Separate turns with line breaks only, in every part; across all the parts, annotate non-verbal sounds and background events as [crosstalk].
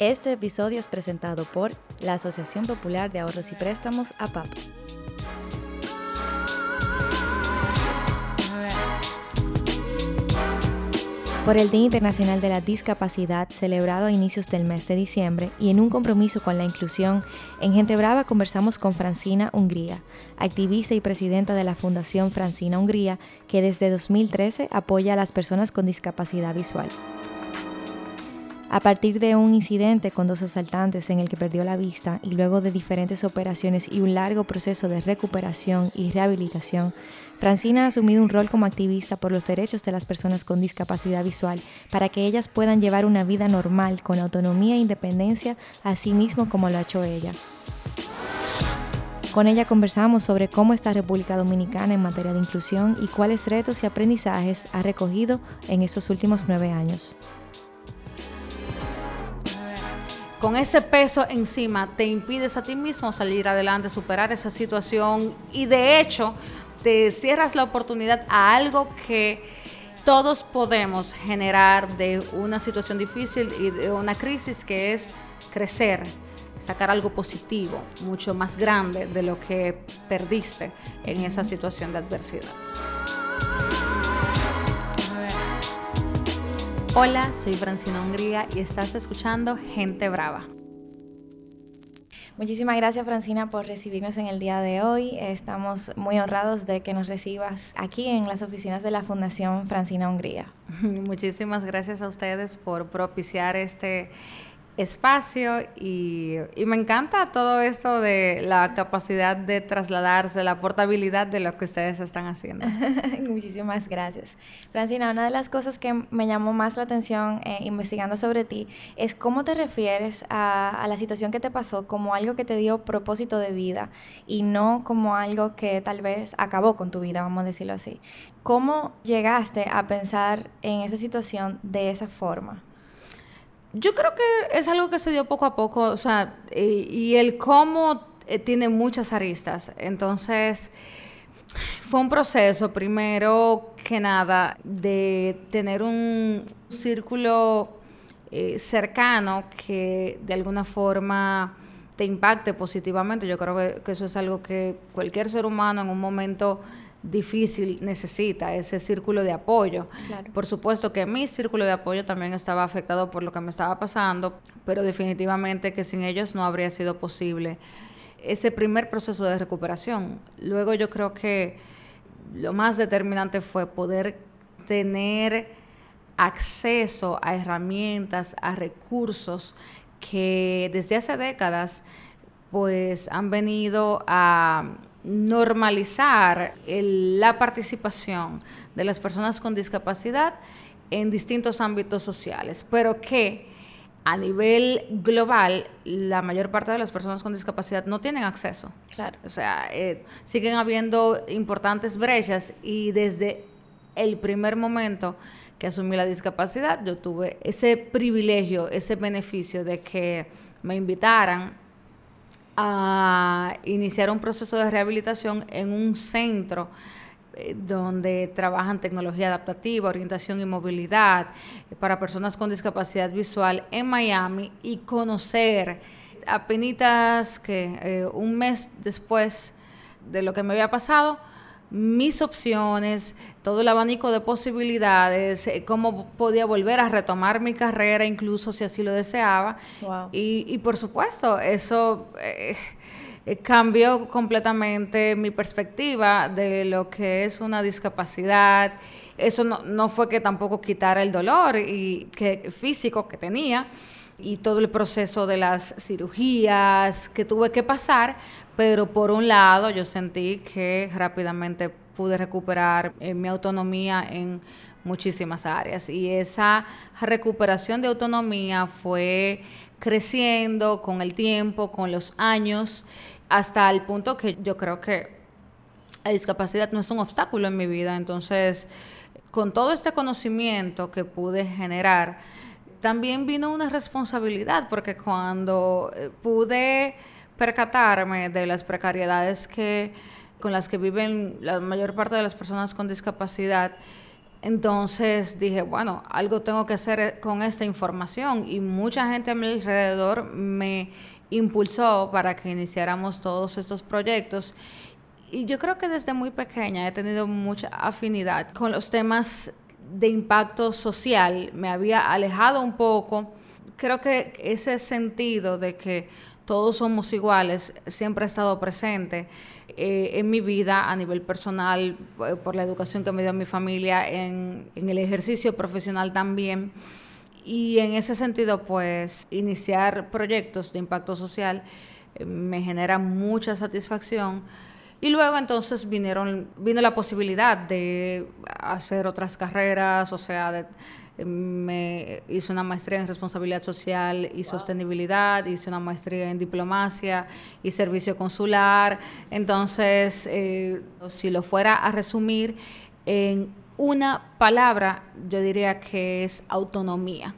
Este episodio es presentado por la Asociación Popular de Ahorros y Préstamos, APAP. Por el Día Internacional de la Discapacidad, celebrado a inicios del mes de diciembre, y en un compromiso con la inclusión, en Gente Brava conversamos con Francina Hungría, activista y presidenta de la Fundación Francina Hungría, que desde 2013 apoya a las personas con discapacidad visual. A partir de un incidente con dos asaltantes en el que perdió la vista y luego de diferentes operaciones y un largo proceso de recuperación y rehabilitación, Francina ha asumido un rol como activista por los derechos de las personas con discapacidad visual para que ellas puedan llevar una vida normal con autonomía e independencia, así mismo como lo ha hecho ella. Con ella conversamos sobre cómo está República Dominicana en materia de inclusión y cuáles retos y aprendizajes ha recogido en estos últimos nueve años
con ese peso encima te impides a ti mismo salir adelante, superar esa situación y de hecho te cierras la oportunidad a algo que todos podemos generar de una situación difícil y de una crisis que es crecer, sacar algo positivo, mucho más grande de lo que perdiste en esa situación de adversidad. Hola, soy Francina Hungría y estás escuchando Gente Brava.
Muchísimas gracias Francina por recibirnos en el día de hoy. Estamos muy honrados de que nos recibas aquí en las oficinas de la Fundación Francina Hungría. [laughs]
Muchísimas gracias a ustedes por propiciar este espacio y, me encanta todo esto de la capacidad de trasladarse, la portabilidad de lo que ustedes están haciendo. [laughs]
Muchísimas gracias. Francina, una de las cosas que me llamó más la atención eh, investigando sobre ti es cómo te refieres a, a, la situación que te pasó como algo que te dio propósito de vida y no como algo que tal vez acabó con tu vida, vamos a decirlo así. ¿Cómo llegaste a pensar en esa situación de esa forma?
Yo creo que es algo que se dio poco a poco, o sea, y, el cómo eh, tiene muchas aristas. Entonces, fue un proceso, primero que nada, de tener un círculo eh, cercano que de alguna forma te impacte positivamente. Yo creo que, que, eso es algo que cualquier ser humano en un momento difícil necesita, ese círculo de apoyo. Por supuesto que mi círculo de apoyo también estaba afectado por lo que me estaba pasando, pero definitivamente que sin ellos no habría sido posible ese primer proceso de recuperación. Luego yo creo que lo más determinante fue poder tener acceso a herramientas, a recursos que desde hace décadas pues han venido a normalizar la participación de las personas con discapacidad en distintos ámbitos sociales, pero que a nivel global la mayor parte de las personas con discapacidad no tienen acceso.
Claro.
O sea, eh, siguen habiendo importantes brechas y desde el primer momento que asumí la discapacidad, yo tuve ese privilegio, ese beneficio de que me invitaran a iniciar un proceso de rehabilitación en un centro eh, donde trabajan tecnología adaptativa, orientación y movilidad eh, para personas con discapacidad visual en Miami y conocer apenas que eh, un mes después de lo que me había pasado, mis opciones, todo el abanico de posibilidades, eh, cómo podía volver a retomar mi carrera, incluso si así lo deseaba. Y, por supuesto, eso eh, eh, cambió completamente mi perspectiva de lo que es una discapacidad. Eso no, no fue que tampoco quitara el dolor y que, físico que tenía y todo el proceso de las cirugías que tuve que pasar, pero por un lado yo sentí que rápidamente pude recuperar eh, mi autonomía en muchísimas áreas y esa recuperación de autonomía fue creciendo con el tiempo, con los años, hasta el punto que yo creo que la discapacidad no es un obstáculo en mi vida. Entonces, con todo este conocimiento que pude generar, también vino una responsabilidad, porque cuando eh, pude percatarme de las precariedades que, con las que viven la mayor parte de las personas con discapacidad, Entonces dije, bueno, algo tengo que hacer con esta información y mucha gente a mi alrededor me impulsó para que iniciáramos todos estos proyectos. Y yo creo que desde muy pequeña he tenido mucha afinidad con los temas de impacto social. Me había alejado un poco. Creo que ese sentido de que todos somos iguales siempre ha estado presente eh, en mi vida a nivel personal, eh, por la educación que me dio mi familia, en, el ejercicio profesional también. Y en ese sentido, pues, iniciar proyectos de impacto social eh, me genera mucha satisfacción. Y luego entonces vinieron, vino la posibilidad de hacer otras carreras, o sea, de, me hice una maestría en responsabilidad social y sostenibilidad, hice una maestría en diplomacia y servicio consular. Entonces, eh, si lo fuera a resumir en una palabra, yo diría que es autonomía.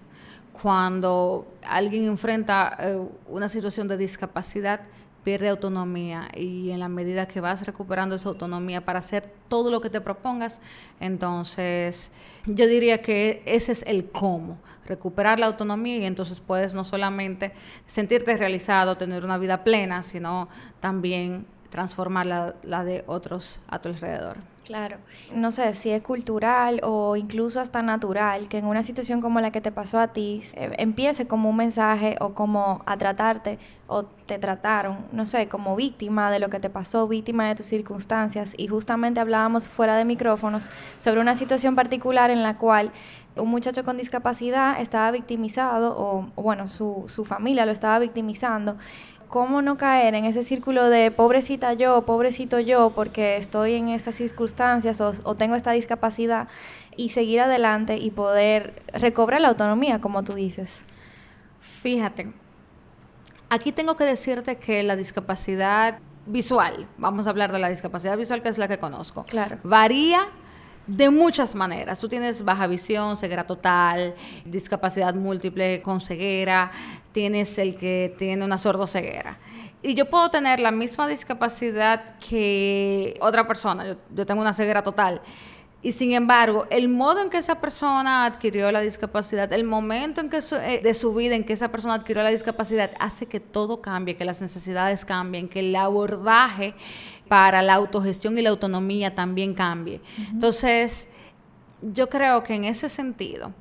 Cuando alguien enfrenta eh, una situación de discapacidad, pierde autonomía y en la medida que vas recuperando esa autonomía para hacer todo lo que te propongas, entonces yo diría que ese es el cómo, recuperar la autonomía y entonces puedes no solamente sentirte realizado, tener una vida plena, sino también transformar la, la de otros a tu alrededor.
Claro, no sé si es cultural o incluso hasta natural que en una situación como la que te pasó a ti eh, empiece como un mensaje o como a tratarte o te trataron, no sé, como víctima de lo que te pasó, víctima de tus circunstancias. Y justamente hablábamos fuera de micrófonos sobre una situación particular en la cual un muchacho con discapacidad estaba victimizado o, bueno, su, su familia lo estaba victimizando cómo no caer en ese círculo de pobrecita yo, pobrecito yo, porque estoy en estas circunstancias o, tengo esta discapacidad y seguir adelante y poder recobrar la autonomía, como tú dices.
Fíjate, aquí tengo que decirte que la discapacidad visual, vamos a hablar de la discapacidad visual que es la que conozco,
claro.
varía de muchas maneras. Tú tienes baja visión, ceguera total, discapacidad múltiple con ceguera, tienes el que tiene una sordoceguera. Y yo puedo tener la misma discapacidad que otra persona. Yo, tengo una ceguera total. Y sin embargo, el modo en que esa persona adquirió la discapacidad, el momento en que eh, de su vida en que esa persona adquirió la discapacidad, hace que todo cambie, que las necesidades cambien, que el abordaje para la autogestión y la autonomía también cambie. Entonces, yo creo que en ese sentido,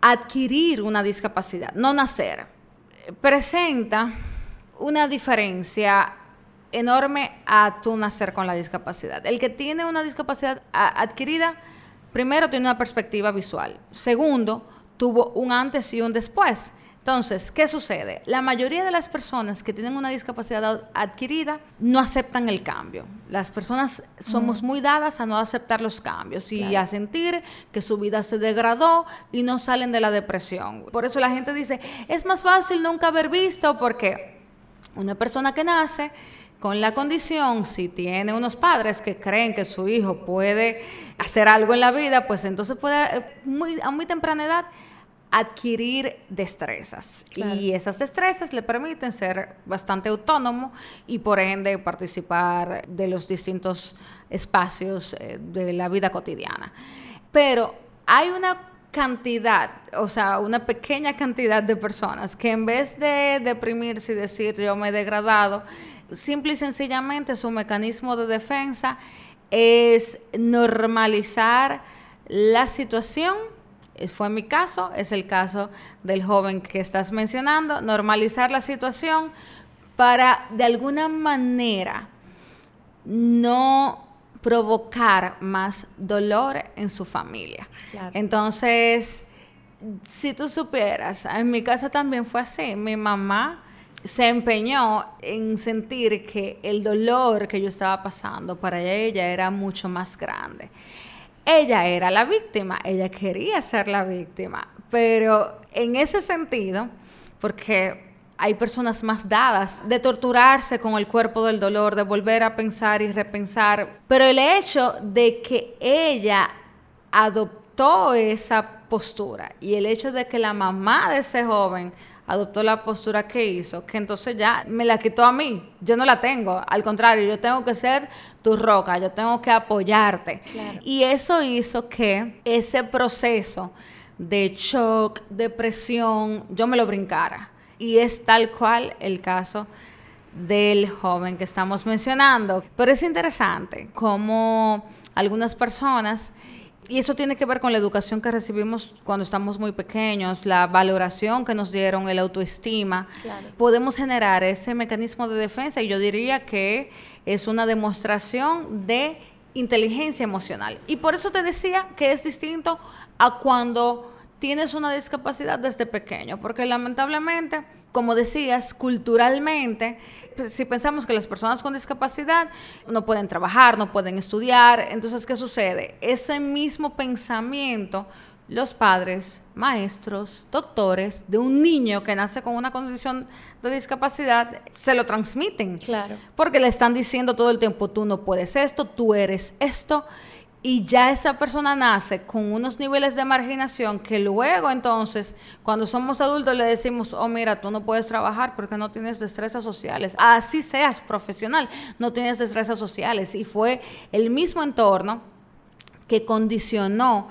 adquirir una discapacidad, no nacer, presenta una diferencia enorme a tu nacer con la discapacidad. El que tiene una discapacidad adquirida, primero tiene una perspectiva visual. Segundo, tuvo un antes y un después. Entonces, ¿qué sucede? La mayoría de las personas que tienen una discapacidad adquirida no aceptan el cambio. Las personas somos muy dadas a no aceptar los cambios y a sentir que su vida se degradó y no salen de la depresión. Por eso la gente dice, es más fácil nunca haber visto porque una persona que nace con la condición, si tiene unos padres que creen que su hijo puede hacer algo en la vida, pues entonces puede eh, muy, a muy temprana edad adquirir destrezas y esas destrezas le permiten ser bastante autónomo y por ende participar de los distintos espacios eh, de la vida cotidiana. Pero hay una cantidad, o sea, una pequeña cantidad de personas que en vez de deprimirse y decir yo me he degradado, simple y sencillamente su mecanismo de defensa es normalizar la situación fue mi caso, es el caso del joven que estás mencionando, normalizar la situación para de alguna manera no provocar más dolor en su familia. Entonces, si tú supieras, en mi casa también fue así, mi mamá se empeñó en sentir que el dolor que yo estaba pasando para ella era mucho más grande ella era la víctima, ella quería ser la víctima, pero en ese sentido, porque hay personas más dadas de torturarse con el cuerpo del dolor, de volver a pensar y repensar, pero el hecho de que ella adoptó esa postura y el hecho de que la mamá de ese joven adoptó la postura que hizo, que entonces ya me la quitó a mí. Yo no la tengo. Al contrario, yo tengo que ser tu roca, yo tengo que apoyarte. Y eso hizo que ese proceso de shock, depresión, yo me lo brincara. Y es tal cual el caso del joven que estamos mencionando. Pero es interesante cómo algunas personas, y eso tiene que ver con la educación que recibimos cuando estamos muy pequeños, la valoración que nos dieron, el autoestima, podemos generar ese mecanismo de defensa y yo diría que es una demostración de inteligencia emocional. Y por eso te decía que es distinto a cuando tienes una discapacidad desde pequeño, porque lamentablemente como decías, culturalmente, pues, si pensamos que las personas con discapacidad no pueden trabajar, no pueden estudiar, entonces, ¿qué sucede? Ese mismo pensamiento, los padres, maestros, doctores de un niño que nace con una condición de discapacidad, se lo transmiten.
Claro.
Porque le están diciendo todo el tiempo, tú no puedes esto, tú eres esto y ya esa persona nace con unos niveles de marginación que luego entonces, cuando somos adultos, le decimos, oh, mira, tú no puedes trabajar porque no tienes destrezas sociales. Así seas profesional, no tienes destrezas sociales. Y fue el mismo entorno que condicionó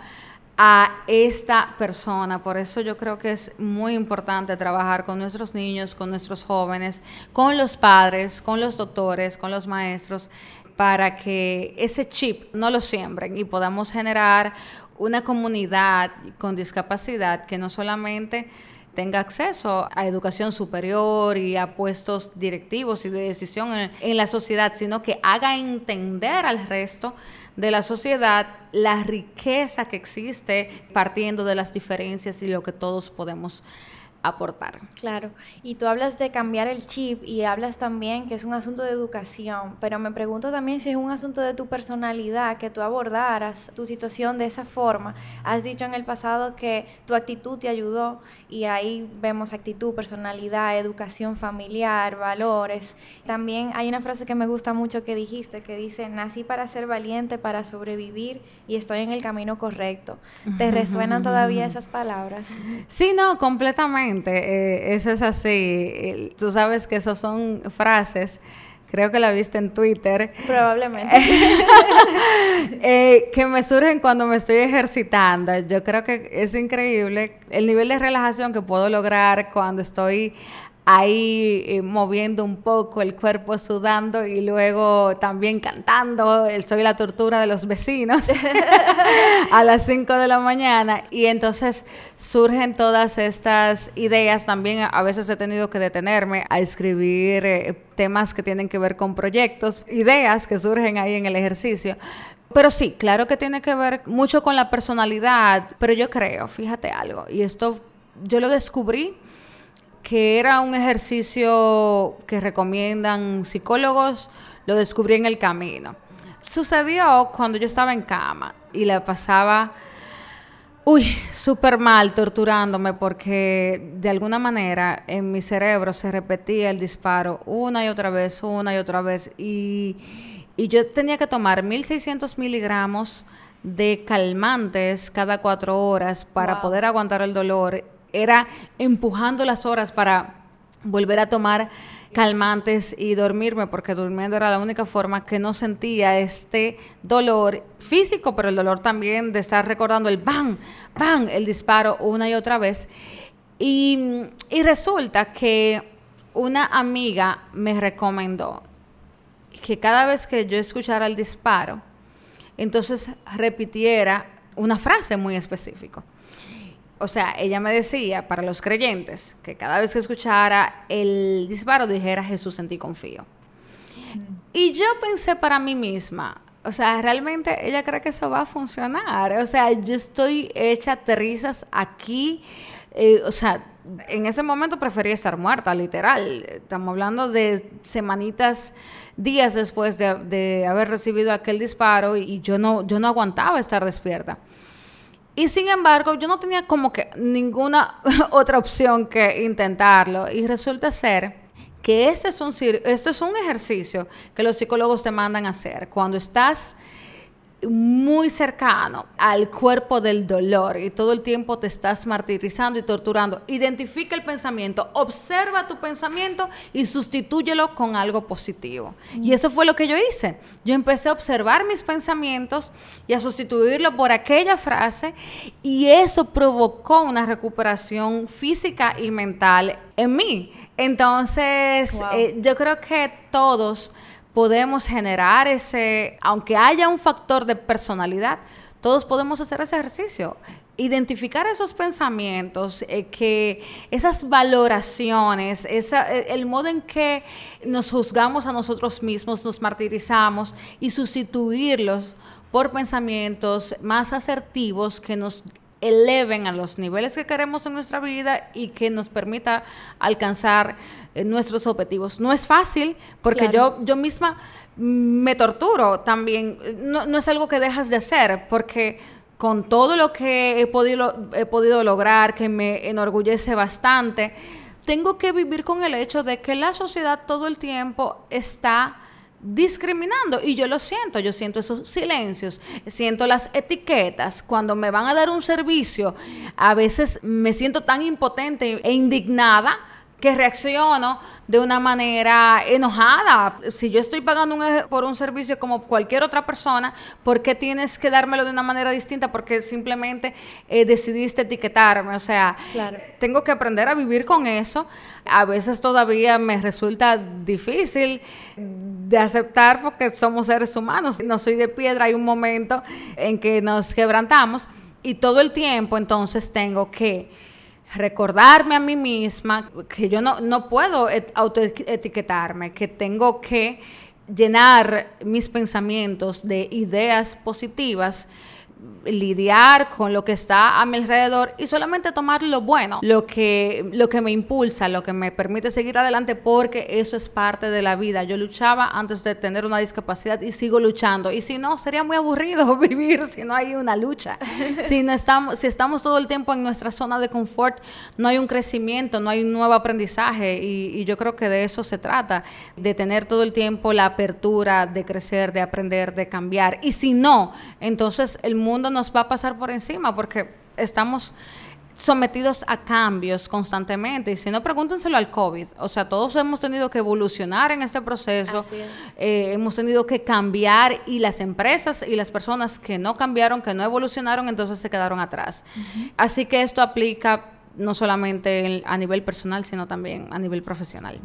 a esta persona. Por eso yo creo que es muy importante trabajar con nuestros niños, con nuestros jóvenes, con los padres, con los doctores, con los maestros, para que ese chip no lo siembren y podamos generar una comunidad con discapacidad que no solamente tenga acceso a educación superior y a puestos directivos y de decisión en, la sociedad, sino que haga entender al resto de la sociedad la riqueza que existe partiendo de las diferencias y lo que todos podemos aportar.
Claro, y tú hablas de cambiar el chip y hablas también que es un asunto de educación, pero me pregunto también si es un asunto de tu personalidad, que tú abordaras tu situación de esa forma. Has dicho en el pasado que tu actitud te ayudó y ahí vemos actitud, personalidad, educación familiar, valores. También hay una frase que me gusta mucho que dijiste, que dice, nací para ser valiente, para sobrevivir y estoy en el camino correcto. ¿Te resuenan todavía [laughs] esas palabras?
Sí, no, completamente eh, eso es así. Tú sabes que esos son frases, creo que la viste en Twitter.
Probablemente. [laughs]
Eh, que me surgen cuando me estoy ejercitando. Yo creo que es increíble el nivel de relajación que puedo lograr cuando estoy ahí eh, moviendo un poco el cuerpo, sudando y luego también cantando, el Soy la tortura de los vecinos [laughs] a las 5 de la mañana. Y entonces surgen todas estas ideas. También a veces he tenido que detenerme a escribir eh, temas que tienen que ver con proyectos, ideas que surgen ahí en el ejercicio. Pero sí, claro que tiene que ver mucho con la personalidad, pero yo creo, fíjate algo, y esto yo lo descubrí que era un ejercicio que recomiendan psicólogos, lo descubrí en el camino. Sucedió cuando yo estaba en cama y le pasaba, uy, súper mal, torturándome, porque de alguna manera en mi cerebro se repetía el disparo una y otra vez, una y otra vez, y, yo tenía que tomar 1600 miligramos de calmantes cada cuatro horas para poder aguantar el dolor era empujando las horas para volver a tomar calmantes y dormirme, porque durmiendo era la única forma que no sentía este dolor físico, pero el dolor también de estar recordando el bang, bang, el disparo una y otra vez. Y, y resulta que una amiga me recomendó que cada vez que yo escuchara el disparo, entonces repitiera una frase muy específica o sea, ella me decía, para los creyentes, que cada vez que escuchara el disparo dijera Jesús en ti confío. Y yo pensé para mí misma, o sea, realmente ella cree que eso va a funcionar. O sea, yo estoy hecha trizas aquí. Eh, o sea, en ese momento prefería estar muerta, literal. Estamos hablando de semanitas, días después de, de haber recibido aquel disparo y, yo no, yo no aguantaba estar despierta. Y sin embargo, yo no tenía como que ninguna [laughs] otra opción que intentarlo. Y resulta ser que este es, un, este es un ejercicio que los psicólogos te mandan hacer. Cuando estás muy cercano al cuerpo del dolor y todo el tiempo te estás martirizando y torturando. Identifica el pensamiento, observa tu pensamiento y sustitúyelo con algo positivo. Y eso fue lo que yo hice. Yo empecé a observar mis pensamientos y a sustituirlo por aquella frase y eso provocó una recuperación física y mental en mí. Entonces, eh, yo creo que todos podemos generar ese, aunque haya un factor de personalidad, todos podemos hacer ese ejercicio. Identificar esos pensamientos, eh, que esas valoraciones, esa, eh, el modo en que nos juzgamos a nosotros mismos, nos martirizamos y sustituirlos por pensamientos más asertivos que nos eleven a los niveles que queremos en nuestra vida y que nos permita alcanzar eh, nuestros objetivos. No es fácil porque yo, yo misma me torturo también. No, no, es algo que dejas de hacer porque con todo lo que he podido, he podido lograr, que me enorgullece bastante, tengo que vivir con el hecho de que la sociedad todo el tiempo está discriminando. Y yo lo siento, yo siento esos silencios, siento las etiquetas, cuando me van a dar un servicio, a veces me siento tan impotente e indignada que reacciono de una manera enojada. Si yo estoy pagando por un servicio como cualquier otra persona, ¿por qué tienes que dármelo de una manera distinta? Porque simplemente eh, decidiste etiquetarme. O sea, tengo que aprender a vivir con eso. A veces todavía me resulta difícil de aceptar porque somos seres humanos. No soy de piedra. Hay un momento en que nos quebrantamos y todo el tiempo entonces tengo que recordarme a mí misma que yo no, no puedo autoetiquetarme, que tengo que llenar mis pensamientos de ideas positivas lidiar con lo que está a mi alrededor y solamente tomar lo bueno, lo que, lo que me impulsa, lo que me permite seguir adelante, porque eso es parte de la vida. Yo luchaba antes de tener una discapacidad y sigo luchando. Y si no, sería muy aburrido [laughs] vivir si no hay una lucha. si, no estamos, si estamos todo el tiempo en nuestra zona de confort, no hay un crecimiento, no hay un nuevo aprendizaje. Y, y yo creo que de eso se trata, de tener todo el tiempo la apertura de crecer, de aprender, de cambiar. Y si no, entonces el mundo nos va a pasar por encima porque estamos sometidos a cambios constantemente. Y si no, pregúntenselo al COVID. O sea, todos hemos tenido que evolucionar en este proceso. Eh, hemos tenido que cambiar y las empresas y las personas que no cambiaron, que no evolucionaron, entonces se quedaron atrás. Así que esto aplica no solamente a nivel personal, sino también a nivel profesional.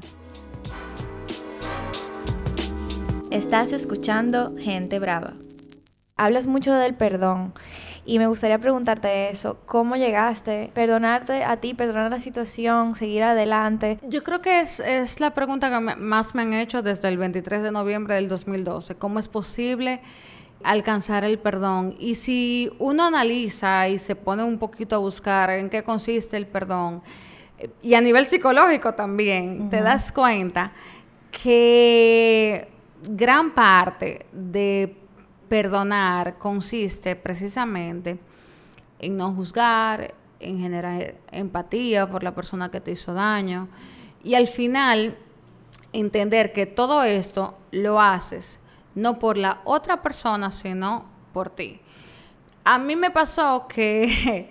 Estás escuchando Gente Brava hablas mucho del perdón y me gustaría preguntarte eso, ¿cómo llegaste? Perdonarte a ti, perdonar la situación, seguir adelante.
Yo creo que es, es la pregunta que más me han hecho desde el 23 de noviembre del 2012, ¿cómo es posible? alcanzar el perdón. Y si uno analiza y se pone un poquito a buscar en qué consiste el perdón, y a nivel psicológico también, te das cuenta que gran parte de perdonar consiste precisamente en no juzgar, en generar empatía por la persona que te hizo daño y al final entender que todo esto lo haces no por la otra persona, sino por ti. A mí me pasó que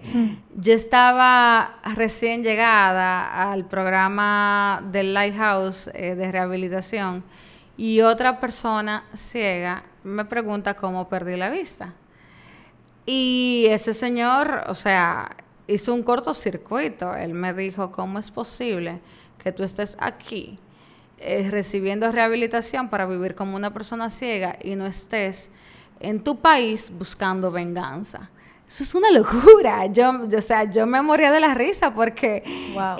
[laughs] yo estaba recién llegada al programa del Lighthouse eh, de rehabilitación y otra persona ciega me pregunta cómo perdí la vista. Y ese señor, o sea, hizo un cortocircuito. Él me dijo, ¿cómo es posible que tú estés aquí eh, recibiendo rehabilitación para vivir como una persona ciega y no estés en tu país buscando venganza? Eso es una locura. Yo, o sea, yo me moría de la risa porque...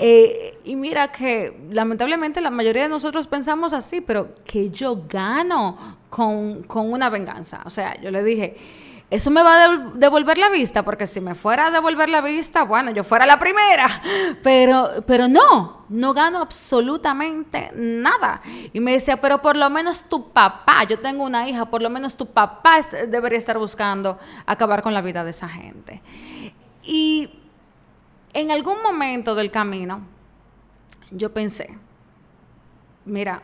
Eh, y mira que lamentablemente la mayoría de nosotros pensamos así, pero que yo gano con, con una venganza. O sea, yo le dije eso me va a devolver la vista, porque si me fuera a devolver la vista, bueno, yo fuera la primera, pero, pero no, no gano absolutamente nada. Y me decía, pero por lo menos tu papá, yo tengo una hija, por lo menos tu papá debería estar buscando acabar con la vida de esa gente. Y en algún momento del camino, yo pensé, mira,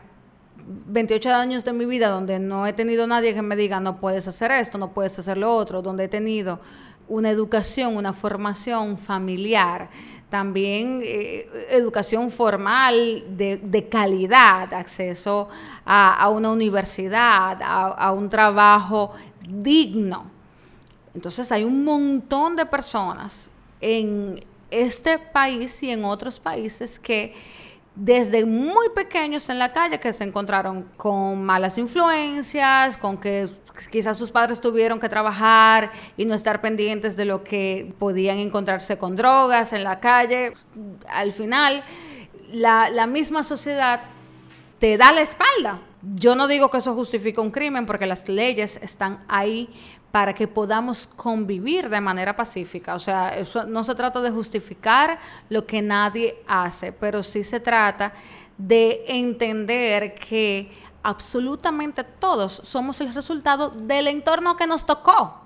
28 años de mi vida donde no he tenido nadie que me diga no puedes hacer esto, no puedes hacer lo otro, donde he tenido una educación, una formación familiar, también eh, educación formal de, calidad, acceso a, una universidad, a, un trabajo digno. Entonces hay un montón de personas en este país y en otros países que desde muy pequeños en la calle que se encontraron con malas influencias, con que quizás sus padres tuvieron que trabajar y no estar pendientes de lo que podían encontrarse con drogas en la calle. Al final, la, misma sociedad te da la espalda. Yo no digo que eso justifique un crimen porque las leyes están ahí para que podamos convivir de manera pacífica. O sea, eso no se trata de justificar lo que nadie hace, pero sí se trata de entender que absolutamente todos somos el resultado del entorno que nos tocó.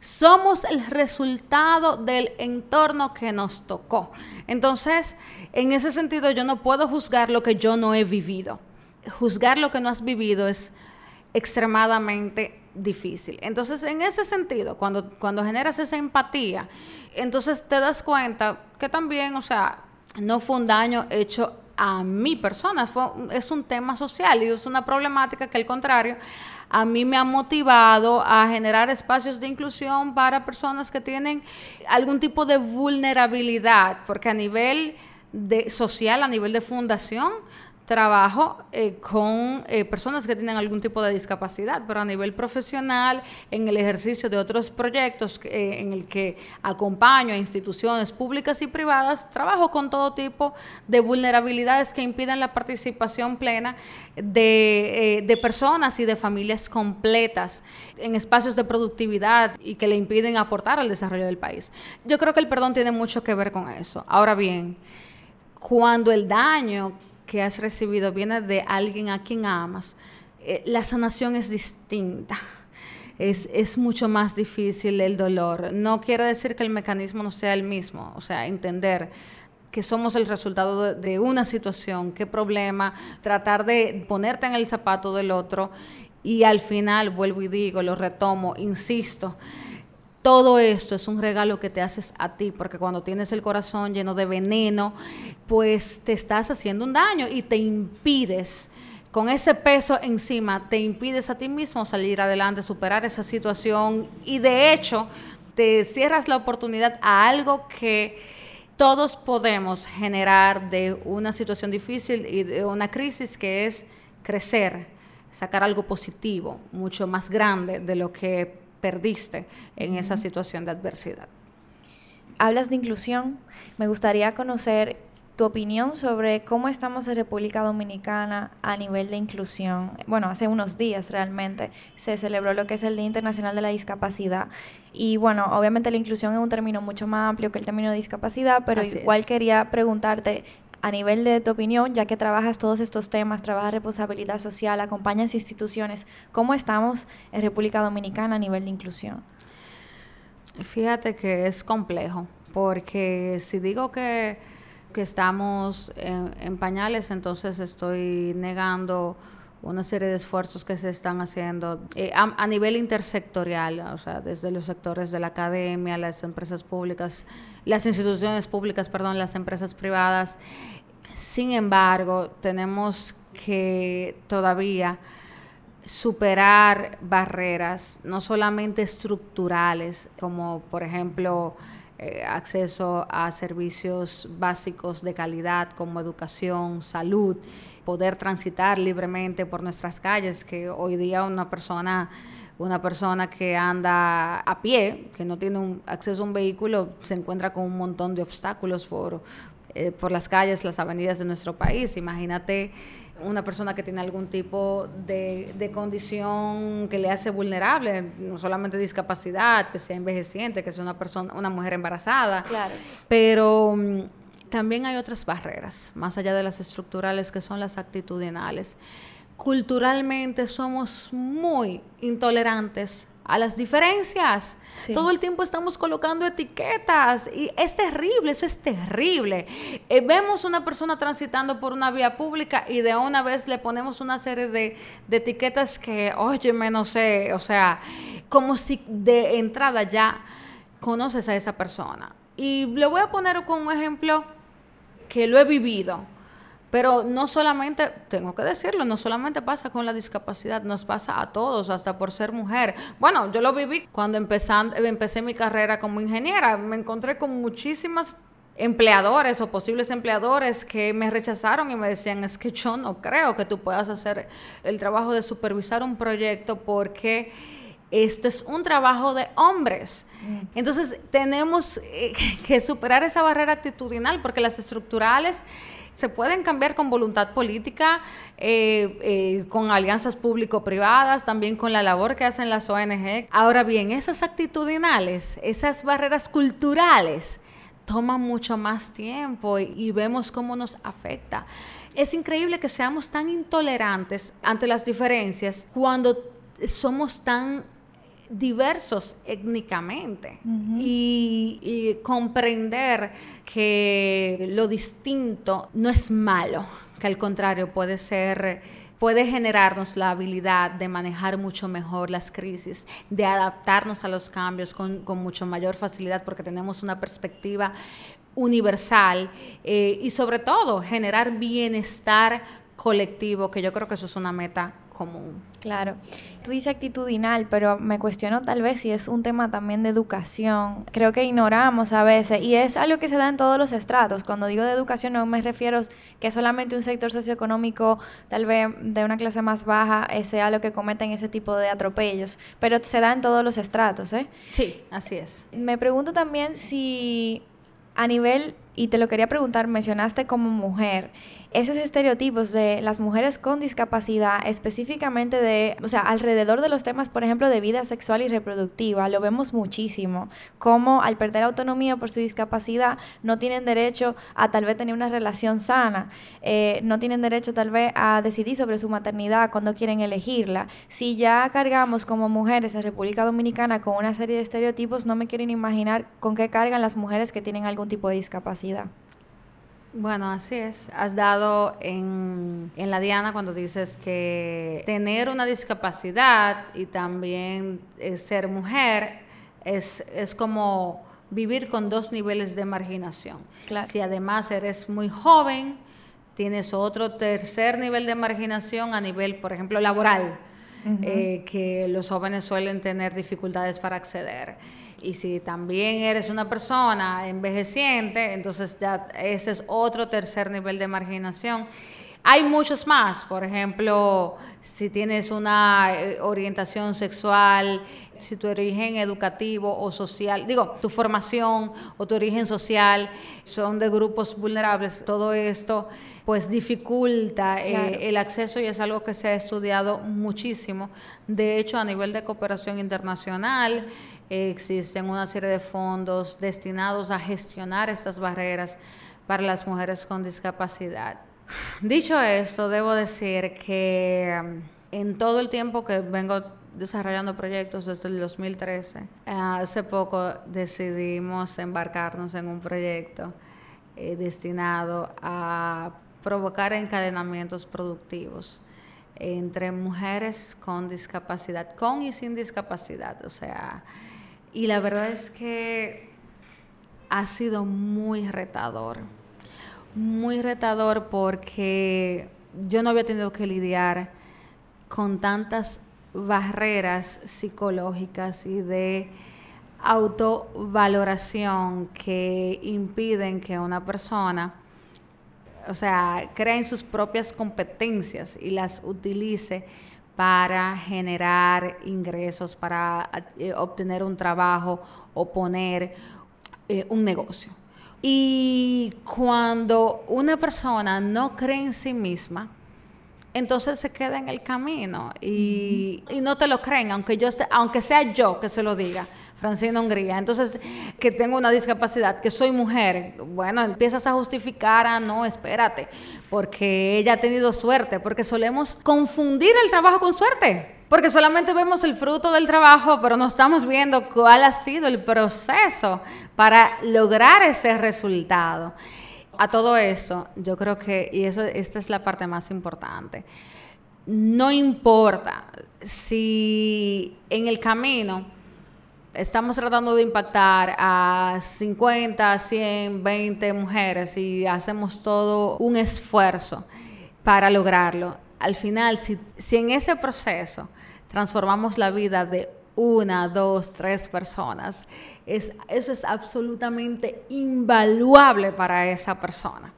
Somos el resultado del entorno que nos tocó. Entonces, en ese sentido, yo no puedo juzgar lo que yo no he vivido. Juzgar lo que no has vivido es extremadamente difícil. Entonces, en ese sentido, cuando, cuando generas esa empatía, entonces te das cuenta que también, o sea, no fue un daño hecho a mi persona, fue, es un tema social y es una problemática que al contrario a mí me ha motivado a generar espacios de inclusión para personas que tienen algún tipo de vulnerabilidad, porque a nivel de, social, a nivel de fundación, trabajo eh, con eh, personas que tienen algún tipo de discapacidad, pero a nivel profesional, en el ejercicio de otros proyectos eh, en el que acompaño a instituciones públicas y privadas, trabajo con todo tipo de vulnerabilidades que impiden la participación plena de, de personas y de familias completas en espacios de productividad y que le impiden aportar al desarrollo del país. Yo creo que el perdón tiene mucho que ver con eso. Ahora bien, cuando el daño que has recibido viene de alguien a quien amas, eh, la sanación es distinta. Es, es, mucho más difícil el dolor. No quiere decir que el mecanismo no sea el mismo, o sea, entender que somos el resultado de, de una situación, qué problema, tratar de ponerte en el zapato del otro y al final, vuelvo y digo, lo retomo, insisto, todo esto es un regalo que te haces a ti, porque cuando tienes el corazón lleno de veneno, pues te estás haciendo un daño y te impides, con ese peso encima, te impides a ti mismo salir adelante, superar esa situación. Y de hecho te cierras la oportunidad a algo que todos podemos generar de una situación difícil y de una crisis que es crecer, sacar algo positivo, mucho más grande de lo que perdiste en esa situación de adversidad.
Hablas de inclusión. Me gustaría conocer tu opinión sobre cómo estamos en República Dominicana a nivel de inclusión. Bueno, hace unos días realmente se celebró lo que es el Día Internacional de la Discapacidad. Y bueno, obviamente la inclusión es un término mucho más amplio que el término de discapacidad, pero igual quería preguntarte a nivel de tu opinión, ya que trabajas todos estos temas, trabajas responsabilidad social, acompañas instituciones, ¿cómo estamos en República Dominicana a nivel de inclusión?
Fíjate que es complejo, porque si digo que, que estamos en, pañales, entonces estoy negando una serie de esfuerzos que se están haciendo eh, a, nivel intersectorial, o sea, desde los sectores de la academia, las empresas públicas, las instituciones públicas, perdón, las empresas privadas. Sin embargo, tenemos que todavía superar barreras, no solamente estructurales, como por ejemplo eh, acceso a servicios básicos de calidad como educación, salud, poder transitar libremente por nuestras calles, que hoy día una persona una persona que anda a pie, que no tiene un acceso a un vehículo, se encuentra con un montón de obstáculos por, eh, por las calles, las avenidas de nuestro país. Imagínate una persona que tiene algún tipo de, de, condición que le hace vulnerable, no solamente discapacidad, que sea envejeciente, que sea una persona, una mujer embarazada.
Claro.
Pero mm, también hay otras barreras, más allá de las estructurales, que son las actitudinales. Culturalmente somos muy intolerantes a las diferencias. Todo el tiempo estamos colocando etiquetas y es terrible, eso es terrible. Eh, vemos una persona transitando por una vía pública y de una vez le ponemos una serie de, de etiquetas que, oye, no sé, o sea, como si de entrada ya conoces a esa persona. Y le voy a poner con un ejemplo que lo he vivido. Pero no solamente, tengo que decirlo, no solamente pasa con la discapacidad, nos pasa a todos, hasta por ser mujer. Bueno, yo lo viví cuando empecé mi carrera como ingeniera. Me encontré con muchísimas empleadores o posibles empleadores que me rechazaron y me decían, es que yo no creo que tú puedas hacer el trabajo de supervisar un proyecto porque esto es un trabajo de hombres. Mm. Entonces tenemos eh, [laughs] que superar esa barrera actitudinal porque las estructurales se pueden cambiar con voluntad política, eh, eh, con alianzas público-privadas, también con la labor que hacen las ONG. Ahora bien, esas actitudinales, esas barreras culturales, toman mucho más tiempo y vemos cómo nos afecta. Es increíble que seamos tan intolerantes ante las diferencias cuando somos tan diversos étnicamente y, comprender que lo distinto no es malo, que al contrario puede ser puede generarnos la habilidad de manejar mucho mejor las crisis, de adaptarnos a los cambios con, mucho mayor facilidad porque tenemos una perspectiva universal eh, y sobre todo generar bienestar colectivo, que yo creo que eso es una meta común.
Claro. Tú dices actitudinal, pero me cuestiono tal vez si es un tema también de educación. Creo que ignoramos a veces y es algo que se da en todos los estratos. Cuando digo de educación no me refiero que solamente un sector socioeconómico tal vez de una clase más baja sea lo que cometen ese tipo de atropellos, pero se da en todos los estratos, ¿eh?
Sí, así es.
Me pregunto también si a nivel, y te lo quería preguntar, mencionaste como mujer, esos estereotipos de las mujeres con discapacidad, específicamente de, o sea, alrededor de los temas, por ejemplo, de vida sexual y reproductiva, lo vemos muchísimo, como al perder autonomía por su discapacidad no tienen derecho a tal vez tener una relación sana, eh, no tienen derecho tal vez a decidir sobre su maternidad cuando quieren elegirla. Si ya cargamos como mujeres en República Dominicana con una serie de estereotipos, no me quieren imaginar con qué cargan las mujeres que tienen algún tipo de discapacidad.
Bueno, así es. Has dado en, la diana cuando dices que tener una discapacidad y también eh, ser mujer es, es como vivir con dos niveles de marginación. Si además eres muy joven, tienes otro tercer nivel de marginación a nivel, por ejemplo, laboral, eh, que los jóvenes suelen tener dificultades para acceder. Y si también eres una persona envejeciente, entonces ya ese es otro tercer nivel de marginación. Hay muchos más, por ejemplo, si tienes una eh, orientación sexual, si tu origen educativo o social, digo, tu formación o tu origen social son de grupos vulnerables, todo esto pues dificulta eh, el acceso y es algo que se ha estudiado muchísimo. De hecho, a nivel de cooperación internacional, existen una serie de fondos destinados a gestionar estas barreras para las mujeres con discapacidad. Dicho esto, debo decir que um, en todo el tiempo que vengo desarrollando proyectos desde el 2013, hace poco decidimos embarcarnos en un proyecto eh, destinado a provocar encadenamientos productivos entre mujeres con discapacidad, con y sin discapacidad, o sea, y la verdad es que ha sido muy retador, muy retador porque yo no había tenido que lidiar con tantas barreras psicológicas y de autovaloración que impiden que una persona, o sea, cree en sus propias competencias y las utilice para generar ingresos, para eh, obtener un trabajo o poner eh, un negocio. Y cuando una persona no cree en sí misma, entonces se queda en el camino y, no te lo creen, aunque, yo aunque sea yo que se lo diga. Francina Hungría. Entonces, que tengo una discapacidad, que soy mujer, bueno, empiezas a justificar, ah, no, espérate, porque ella ha tenido suerte, porque solemos confundir el trabajo con suerte. Porque solamente vemos el fruto del trabajo, pero no estamos viendo cuál ha sido el proceso para lograr ese resultado. A todo eso, yo creo que, y eso, esta es la parte más importante, no importa si en el camino estamos tratando de impactar a 50, 100, 20 mujeres y hacemos todo un esfuerzo para lograrlo. Al final, si, si en ese proceso transformamos la vida de una, dos, tres personas, es, eso es absolutamente invaluable para esa persona.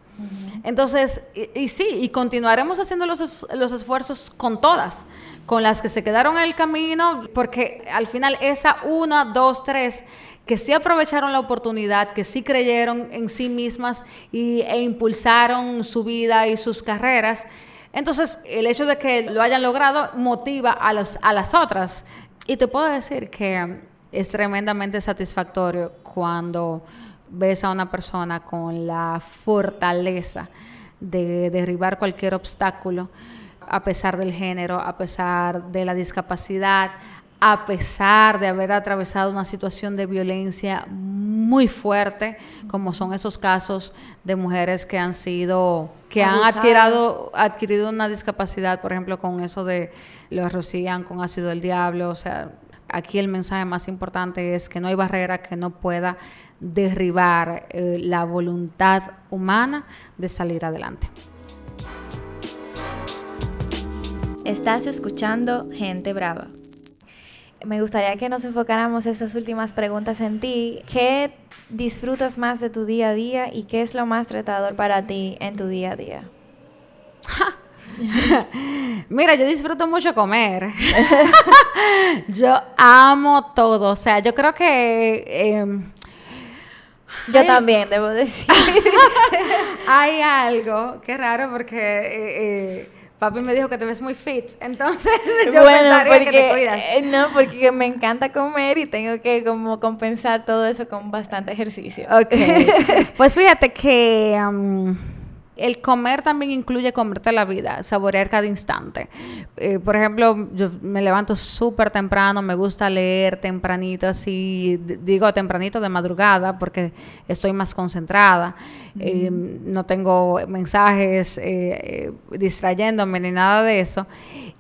Entonces, y, sí, y continuaremos haciendo los, los, esfuerzos con todas, con las que se quedaron en el camino, porque al final esa una, dos, tres, que sí aprovecharon la oportunidad, que sí creyeron en sí mismas y, e impulsaron su vida y sus carreras. Entonces, el hecho de que lo hayan logrado motiva a, los, a las otras. Y te puedo decir que es tremendamente satisfactorio cuando ves a una persona con la fortaleza de derribar cualquier obstáculo a pesar del género, a pesar de la discapacidad, a pesar de haber atravesado una situación de violencia muy fuerte, como son esos casos de mujeres que han sido, que han adquirido, adquirido una discapacidad, por ejemplo, con eso de lo rocían con ácido del diablo. O sea, aquí el mensaje más importante es que no hay barrera que no pueda derribar eh, la voluntad humana de salir adelante.
Estás escuchando Gente Brava. Me gustaría que nos enfocáramos estas últimas preguntas en ti. ¿Qué disfrutas más de tu día a día y qué es lo más tratador para ti en tu día a día? [laughs] [laughs]
Mira, yo disfruto mucho comer. [laughs] [laughs] yo amo todo. O sea, yo creo que... Em,
yo también, debo decir.
hay algo, qué raro, porque... Eh, eh, Papi me dijo que te ves muy fit, entonces yo pensaría que te cuidas.
Eh, no, porque me encanta comer y tengo que como compensar todo eso con bastante ejercicio.
Ok. pues fíjate que el comer también incluye comerte la vida, saborear cada instante. Eh, por ejemplo, yo me levanto súper temprano, me gusta leer tempranito, así, digo tempranito de madrugada, porque estoy más concentrada, eh, no tengo mensajes eh, distrayéndome ni nada de eso.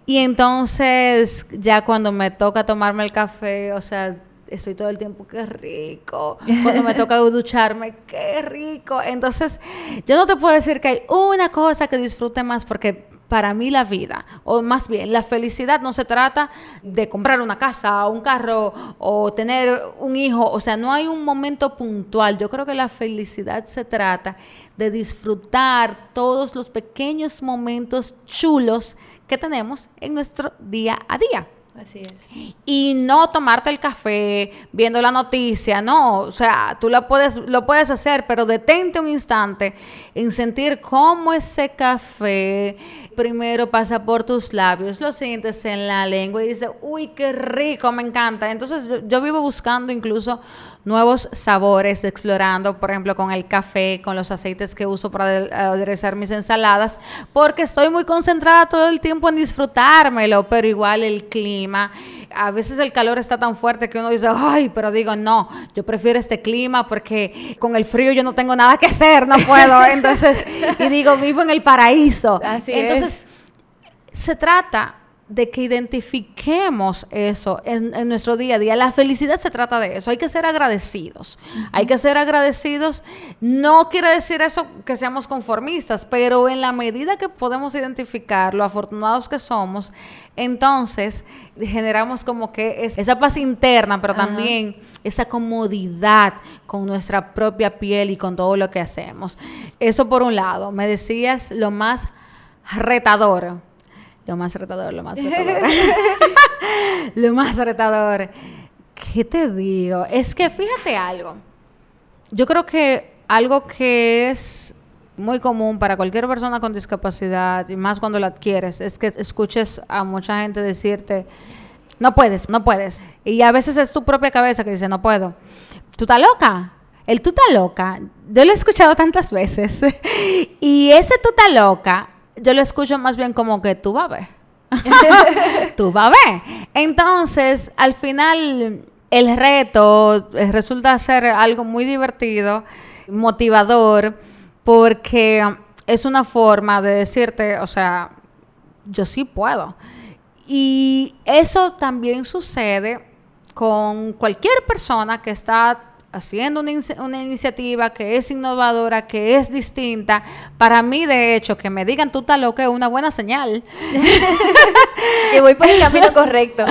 Y entonces, ya cuando me toca tomarme el café, o sea, estoy todo el tiempo, qué rico. [laughs] Cuando me toca ducharme, qué rico. Entonces, yo no te puedo decir que hay una cosa que disfrute más porque para mí la vida, o más bien la felicidad no se trata de comprar una casa, un carro o tener un hijo, o sea, no hay un momento puntual. Yo creo que la felicidad se trata de disfrutar todos los pequeños momentos chulos que tenemos en nuestro día a día.
Así es.
Y no tomarte el café viendo la noticia, no, o sea, tú lo puedes, lo puedes hacer, pero detente un instante en sentir cómo ese café primero pasa por tus labios, lo sientes en la lengua y dices, uy, qué rico, me encanta. Entonces yo vivo buscando incluso nuevos sabores, explorando, por ejemplo, con el café, con los aceites que uso para aderezar mis ensaladas, porque estoy muy concentrada todo el tiempo en disfrutármelo, pero igual el clima. A veces el calor está tan fuerte que uno dice, ay, pero digo, no, yo prefiero este clima porque con el frío yo no tengo nada que hacer, no puedo. [laughs] Entonces, y digo, vivo en el paraíso.
Así
Entonces, se trata de que identifiquemos eso en, nuestro día a día. La felicidad se trata de eso. Hay que ser agradecidos. Hay que ser agradecidos. No quiere decir eso que seamos conformistas, pero en la medida que podemos identificar lo afortunados que somos, entonces generamos como que esa paz interna, pero también esa comodidad con nuestra propia piel y con todo lo que hacemos. Eso por un lado. Me decías lo más retador lo más retador, lo más [laughs] retador. [laughs] lo más retador. ¿Qué te digo? Es que fíjate algo. Yo creo que algo que es muy común para cualquier persona con discapacidad, y más cuando la adquieres, es que escuches a mucha gente decirte, no puedes, no puedes. Y a veces es tu propia cabeza que dice, no puedo. ¿Tú estás loca? El tú estás loca, yo lo he escuchado tantas veces. [laughs] y ese tú estás loca, yo lo escucho más bien como que tú vas a ver. [laughs] tú vas a ver. Entonces, al final, el reto resulta ser algo muy divertido, motivador, porque es una forma de decirte, o sea, yo sí puedo. Y eso también sucede con cualquier persona que está haciendo una, una, iniciativa que es innovadora, que es distinta, para mí, de hecho, que me digan tú estás loca es una buena señal. [laughs]
que voy por el camino [laughs] correcto.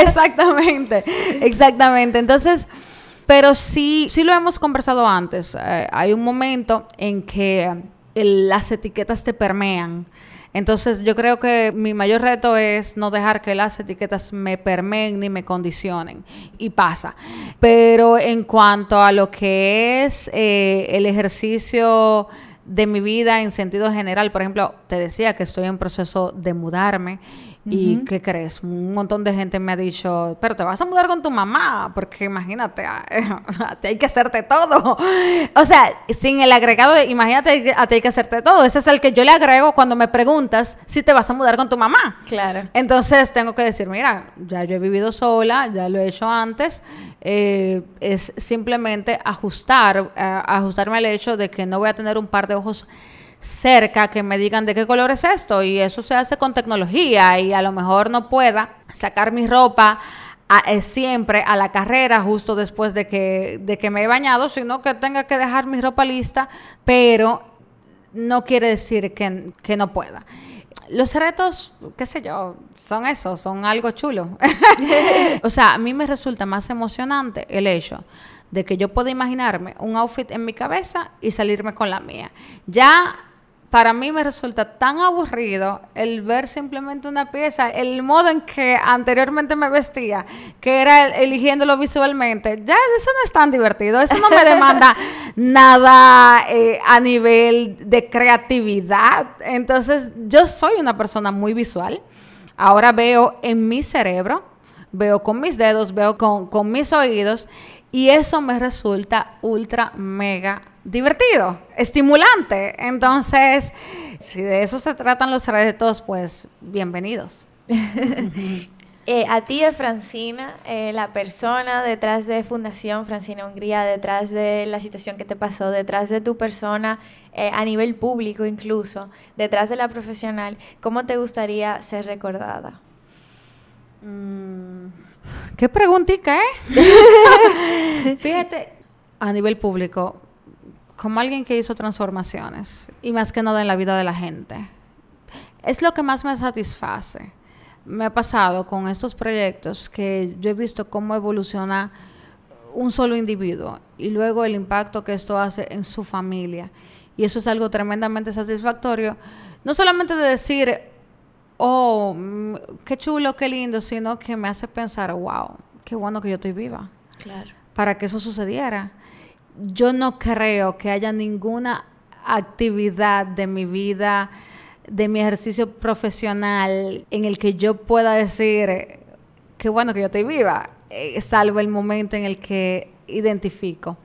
exactamente, exactamente. Entonces, pero sí, sí lo hemos conversado antes. Eh, hay un momento en que las etiquetas te permean. Entonces yo creo que mi mayor reto es no dejar que las etiquetas me permeen ni me condicionen. Y pasa. Pero en cuanto a lo que es eh, el ejercicio de mi vida en sentido general, por ejemplo, te decía que estoy en proceso de mudarme ¿Y qué crees? Un montón de gente me ha dicho, pero te vas a mudar con tu mamá, porque imagínate, [laughs] te hay que hacerte todo. o sea, sin el agregado de, imagínate, a ti hay que hacerte todo. Ese es el que yo le agrego cuando me preguntas si te vas a mudar con tu mamá.
Claro.
Entonces tengo que decir, mira, ya yo he vivido sola, ya lo he hecho antes. Eh, es simplemente ajustar, eh, ajustarme al hecho de que no voy a tener un par de ojos cerca que me digan de qué color es esto y eso se hace con tecnología y a lo mejor no pueda sacar mi ropa eh, siempre a la carrera justo después de que, de que me he bañado, sino que tenga que dejar mi ropa lista, pero no quiere decir que, que no pueda. Los retos, qué sé yo, son eso, son algo chulo. [laughs] o sea, a mí me resulta más emocionante el hecho de que yo pueda imaginarme un outfit en mi cabeza y salirme con la mía. Ya para mí me resulta tan aburrido el ver simplemente una pieza, el modo en que anteriormente me vestía, que era eligiéndolo visualmente, ya eso no es tan divertido, eso no me [laughs] demanda nada eh, a nivel de creatividad. Entonces, yo soy una persona muy visual. Ahora veo en mi cerebro, veo con mis dedos, veo con, con mis oídos, y eso me resulta ultra mega divertido, estimulante. Entonces, si de eso se tratan los retos, pues bienvenidos. [laughs]
Eh, a ti, Francina, eh, la persona detrás de Fundación Francina Hungría, detrás de la situación que te pasó, detrás de tu persona eh, a nivel público incluso, detrás de la profesional, ¿cómo te gustaría ser recordada?
Mm, ¿Qué preguntita, eh? [laughs] [laughs] Fíjate, a nivel público, como alguien que hizo transformaciones y más que nada en la vida de la gente. Es lo que más me satisface. Me ha pasado con estos proyectos que yo he visto cómo evoluciona un solo individuo y luego el impacto que esto hace en su familia. Y eso es algo tremendamente satisfactorio. No solamente de decir, oh, mm, qué chulo, qué lindo, sino que me hace pensar, wow, qué bueno que yo estoy viva.
Claro.
Para que eso sucediera yo no creo que haya ninguna actividad de mi vida, de mi ejercicio profesional, en el que yo pueda decir, qué bueno que yo estoy viva, eh, salvo el momento en el que identifico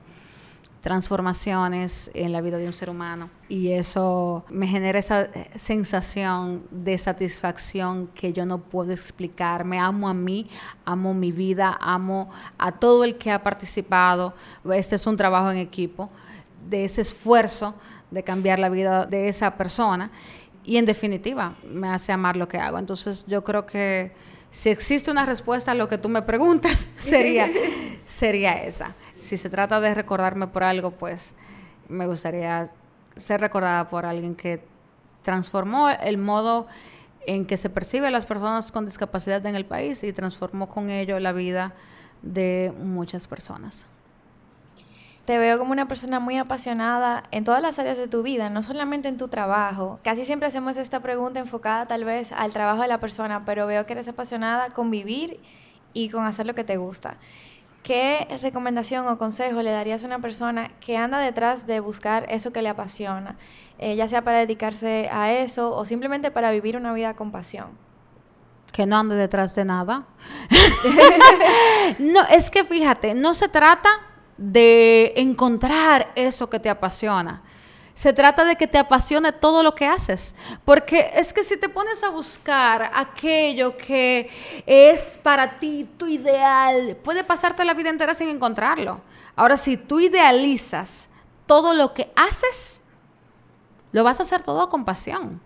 transformaciones en la vida de un ser humano. Y eso me genera esa sensación de satisfacción que yo no puedo explicar. Me amo a mí, amo mi vida, amo a todo el que ha participado. Este es un trabajo en equipo, de ese esfuerzo de cambiar la vida de esa persona. Y en definitiva, me hace amar lo que hago. Entonces yo creo que si existe una respuesta a lo que tú me preguntas, [laughs] sería, [laughs] sería esa si se trata de recordarme por algo, pues me gustaría ser recordada por alguien que transformó el modo en que se percibe a las personas con discapacidad en el país y transformó con ello la vida de muchas personas.
Te veo como una persona muy apasionada en todas las áreas de tu vida, no solamente en tu trabajo. Casi siempre hacemos esta pregunta enfocada tal vez al trabajo de la persona, pero veo que eres apasionada con vivir y con hacer lo que te gusta. ¿Qué recomendación o consejo le darías a una persona que anda detrás de buscar eso que le apasiona, eh, ya sea para dedicarse a eso o simplemente para vivir una vida con pasión?
Que no ande detrás de nada. [laughs] [laughs] no, es que fíjate, no se trata de encontrar eso que te apasiona. Se trata de que te apasione todo lo que haces. Porque es que si te pones a buscar aquello que es para ti tu ideal, puede pasarte la vida entera sin encontrarlo. Ahora, si tú idealizas todo lo que haces, lo vas a hacer todo con pasión.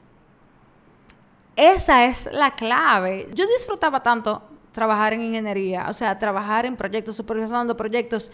Esa es la clave. Yo disfrutaba tanto trabajar en ingeniería, o sea, trabajar en proyectos, supervisando proyectos.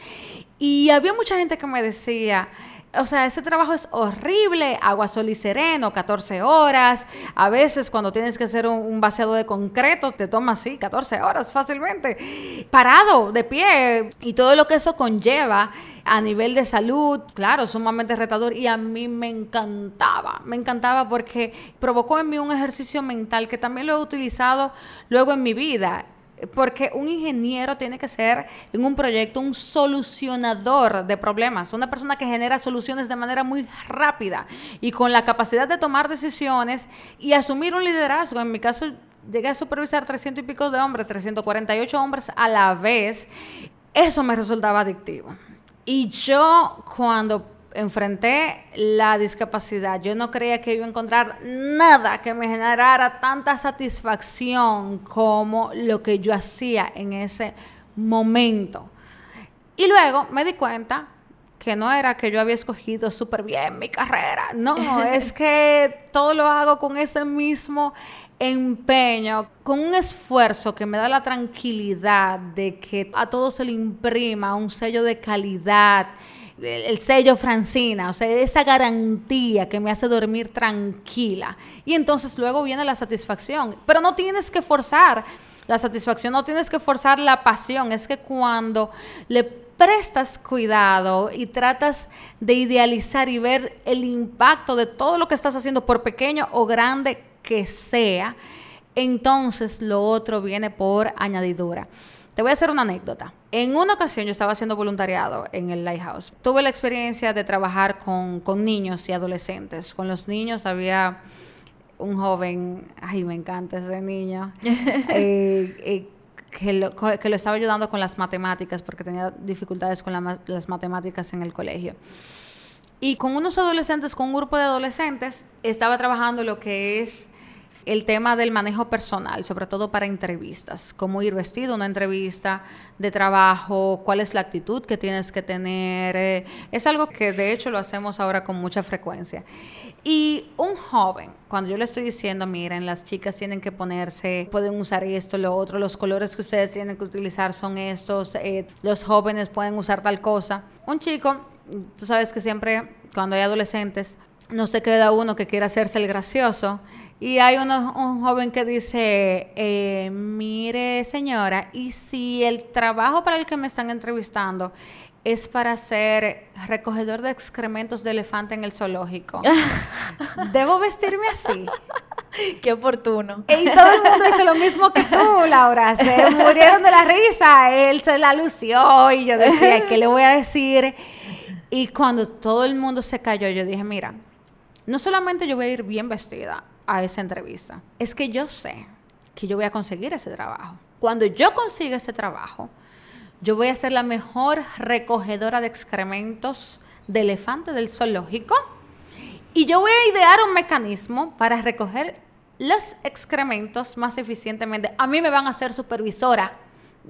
Y había mucha gente que me decía, o sea, ese trabajo es horrible, agua, sol y sereno, 14 horas. A veces cuando tienes que hacer un, vaciado de concreto, te toma así 14 horas fácilmente. Parado, de pie. Y todo lo que eso conlleva a nivel de salud, claro, sumamente retador. Y a mí me encantaba, me encantaba porque provocó en mí un ejercicio mental que también lo he utilizado luego en mi vida porque un ingeniero tiene que ser en un proyecto un solucionador de problemas, una persona que genera soluciones de manera muy rápida y con la capacidad de tomar decisiones y asumir un liderazgo. En mi caso, llegué a supervisar 300 y pico de hombres, 348 hombres a la vez. Eso me resultaba adictivo. Y yo cuando enfrenté la discapacidad, yo no creía que iba a encontrar nada que me generara tanta satisfacción como lo que yo hacía en ese momento. Y luego me di cuenta que no era que yo había escogido súper bien mi carrera, no, [laughs] es que todo lo hago con ese mismo empeño, con un esfuerzo que me da la tranquilidad de que a todo se le imprima un sello de calidad el sello Francina, o sea, esa garantía que me hace dormir tranquila. Y entonces luego viene la satisfacción, pero no tienes que forzar la satisfacción, no tienes que forzar la pasión, es que cuando le prestas cuidado y tratas de idealizar y ver el impacto de todo lo que estás haciendo, por pequeño o grande que sea, entonces lo otro viene por añadidura. Te voy a hacer una anécdota. En una ocasión yo estaba haciendo voluntariado en el Lighthouse. Tuve la experiencia de trabajar con, niños y adolescentes. Con los niños había un joven, ay, me encanta ese niño, [laughs] eh, eh, que, lo, que, lo, estaba ayudando con las matemáticas porque tenía dificultades con las matemáticas en el colegio. Y con unos adolescentes, con un grupo de adolescentes, estaba trabajando lo que es el tema del manejo personal, sobre todo para entrevistas, cómo ir vestido una entrevista de trabajo, cuál es la actitud que tienes que tener. Eh, es algo que de hecho lo hacemos ahora con mucha frecuencia. Y un joven, cuando yo le estoy diciendo, miren, las chicas tienen que ponerse, pueden usar esto, lo otro, los colores que ustedes tienen que utilizar son estos, eh, los jóvenes pueden usar tal cosa. Un chico, tú sabes que siempre cuando hay adolescentes, no se queda uno que quiera hacerse el gracioso y hay un joven que dice, eh, mire señora, y si el trabajo para el que me están entrevistando es para ser recogedor de excrementos de elefante en el zoológico, [laughs] ¿debo vestirme así? [laughs]
Qué oportuno.
Y todo el mundo dice lo mismo que tú, Laura. Se murieron de la risa. Él se la lució y yo decía, ¿qué le voy a decir? Y cuando todo el mundo se cayó, yo dije, mira, no solamente yo voy a ir bien vestida, a esa entrevista. Es que yo sé que yo voy a conseguir ese trabajo. Cuando yo consiga ese trabajo, yo voy a ser la mejor recogedora de excrementos de elefante del zoológico y yo voy a idear un mecanismo para recoger los excrementos más eficientemente. A mí me van a ser supervisora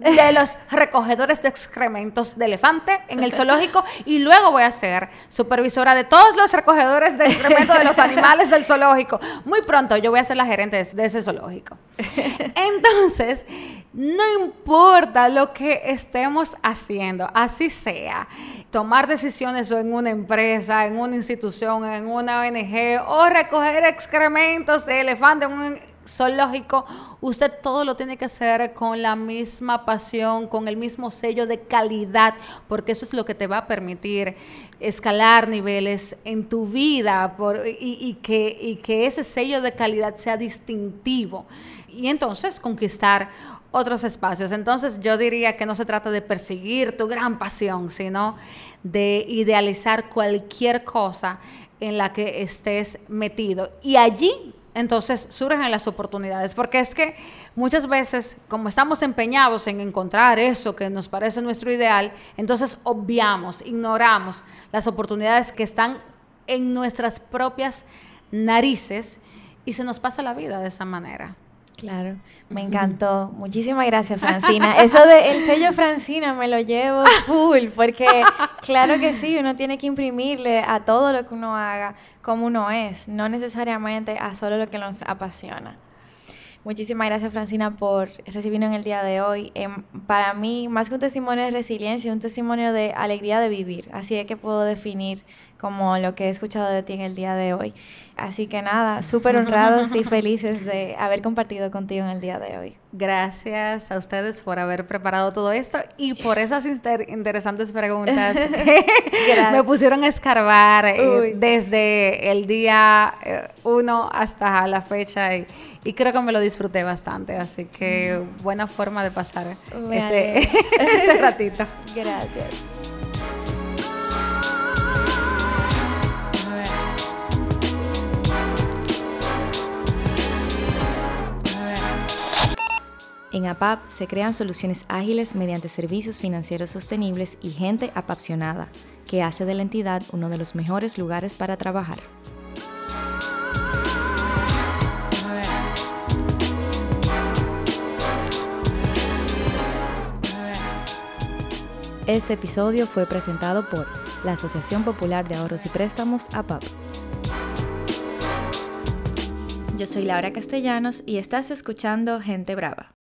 de los recogedores de excrementos de elefante en el zoológico y luego voy a ser supervisora de todos los recogedores de excrementos de los animales del zoológico. Muy pronto yo voy a ser la gerente de ese zoológico. Entonces, no importa lo que estemos haciendo, así sea, tomar decisiones en una empresa, en una institución, en una ONG o recoger excrementos de elefante en un zoológico, usted todo lo tiene que hacer con la misma pasión, con el mismo sello de calidad, porque eso es lo que te va a permitir escalar niveles en tu vida y que ese sello de calidad sea distintivo. Y entonces conquistar otros espacios. Entonces yo diría que no se trata de perseguir tu gran pasión, sino de idealizar cualquier cosa en la que estés metido. Y allí entonces surgen las oportunidades, porque es que muchas veces, como estamos empeñados en encontrar eso que nos parece nuestro ideal, entonces obviamos, ignoramos las oportunidades que están en nuestras propias narices y se nos pasa la vida de esa manera.
Claro, [laughs] me encantó. Muchísimas gracias, Francina. [laughs] Eso de el sello Francina me lo llevo full, porque claro que sí, uno tiene que imprimirle a todo lo que uno haga como uno es, no necesariamente a solo lo que nos apasiona. Muchísimas gracias, Francina, por recibirnos en el día de hoy. Em, para mí, más que un testimonio de resiliencia, un testimonio de alegría de vivir. Así es que puedo definir como lo que he escuchado de ti en el día de hoy. Así que nada, súper honrados y [laughs] felices de haber compartido contigo en el día de hoy.
Gracias a ustedes por haber preparado todo esto y por esas interesantes preguntas [laughs] que me pusieron a escarbar eh, desde el día eh, uno hasta la fecha y, creo que me lo disfruté bastante. Así que buena forma de pasar este, [laughs] este ratito.
Gracias. En APAP se crean soluciones ágiles mediante servicios financieros sostenibles y gente apasionada, que hace de la entidad uno de los mejores lugares para trabajar. Este episodio fue presentado por la Asociación Popular de Ahorros y Préstamos APAP. Yo soy Laura Castellanos y estás escuchando Gente Brava.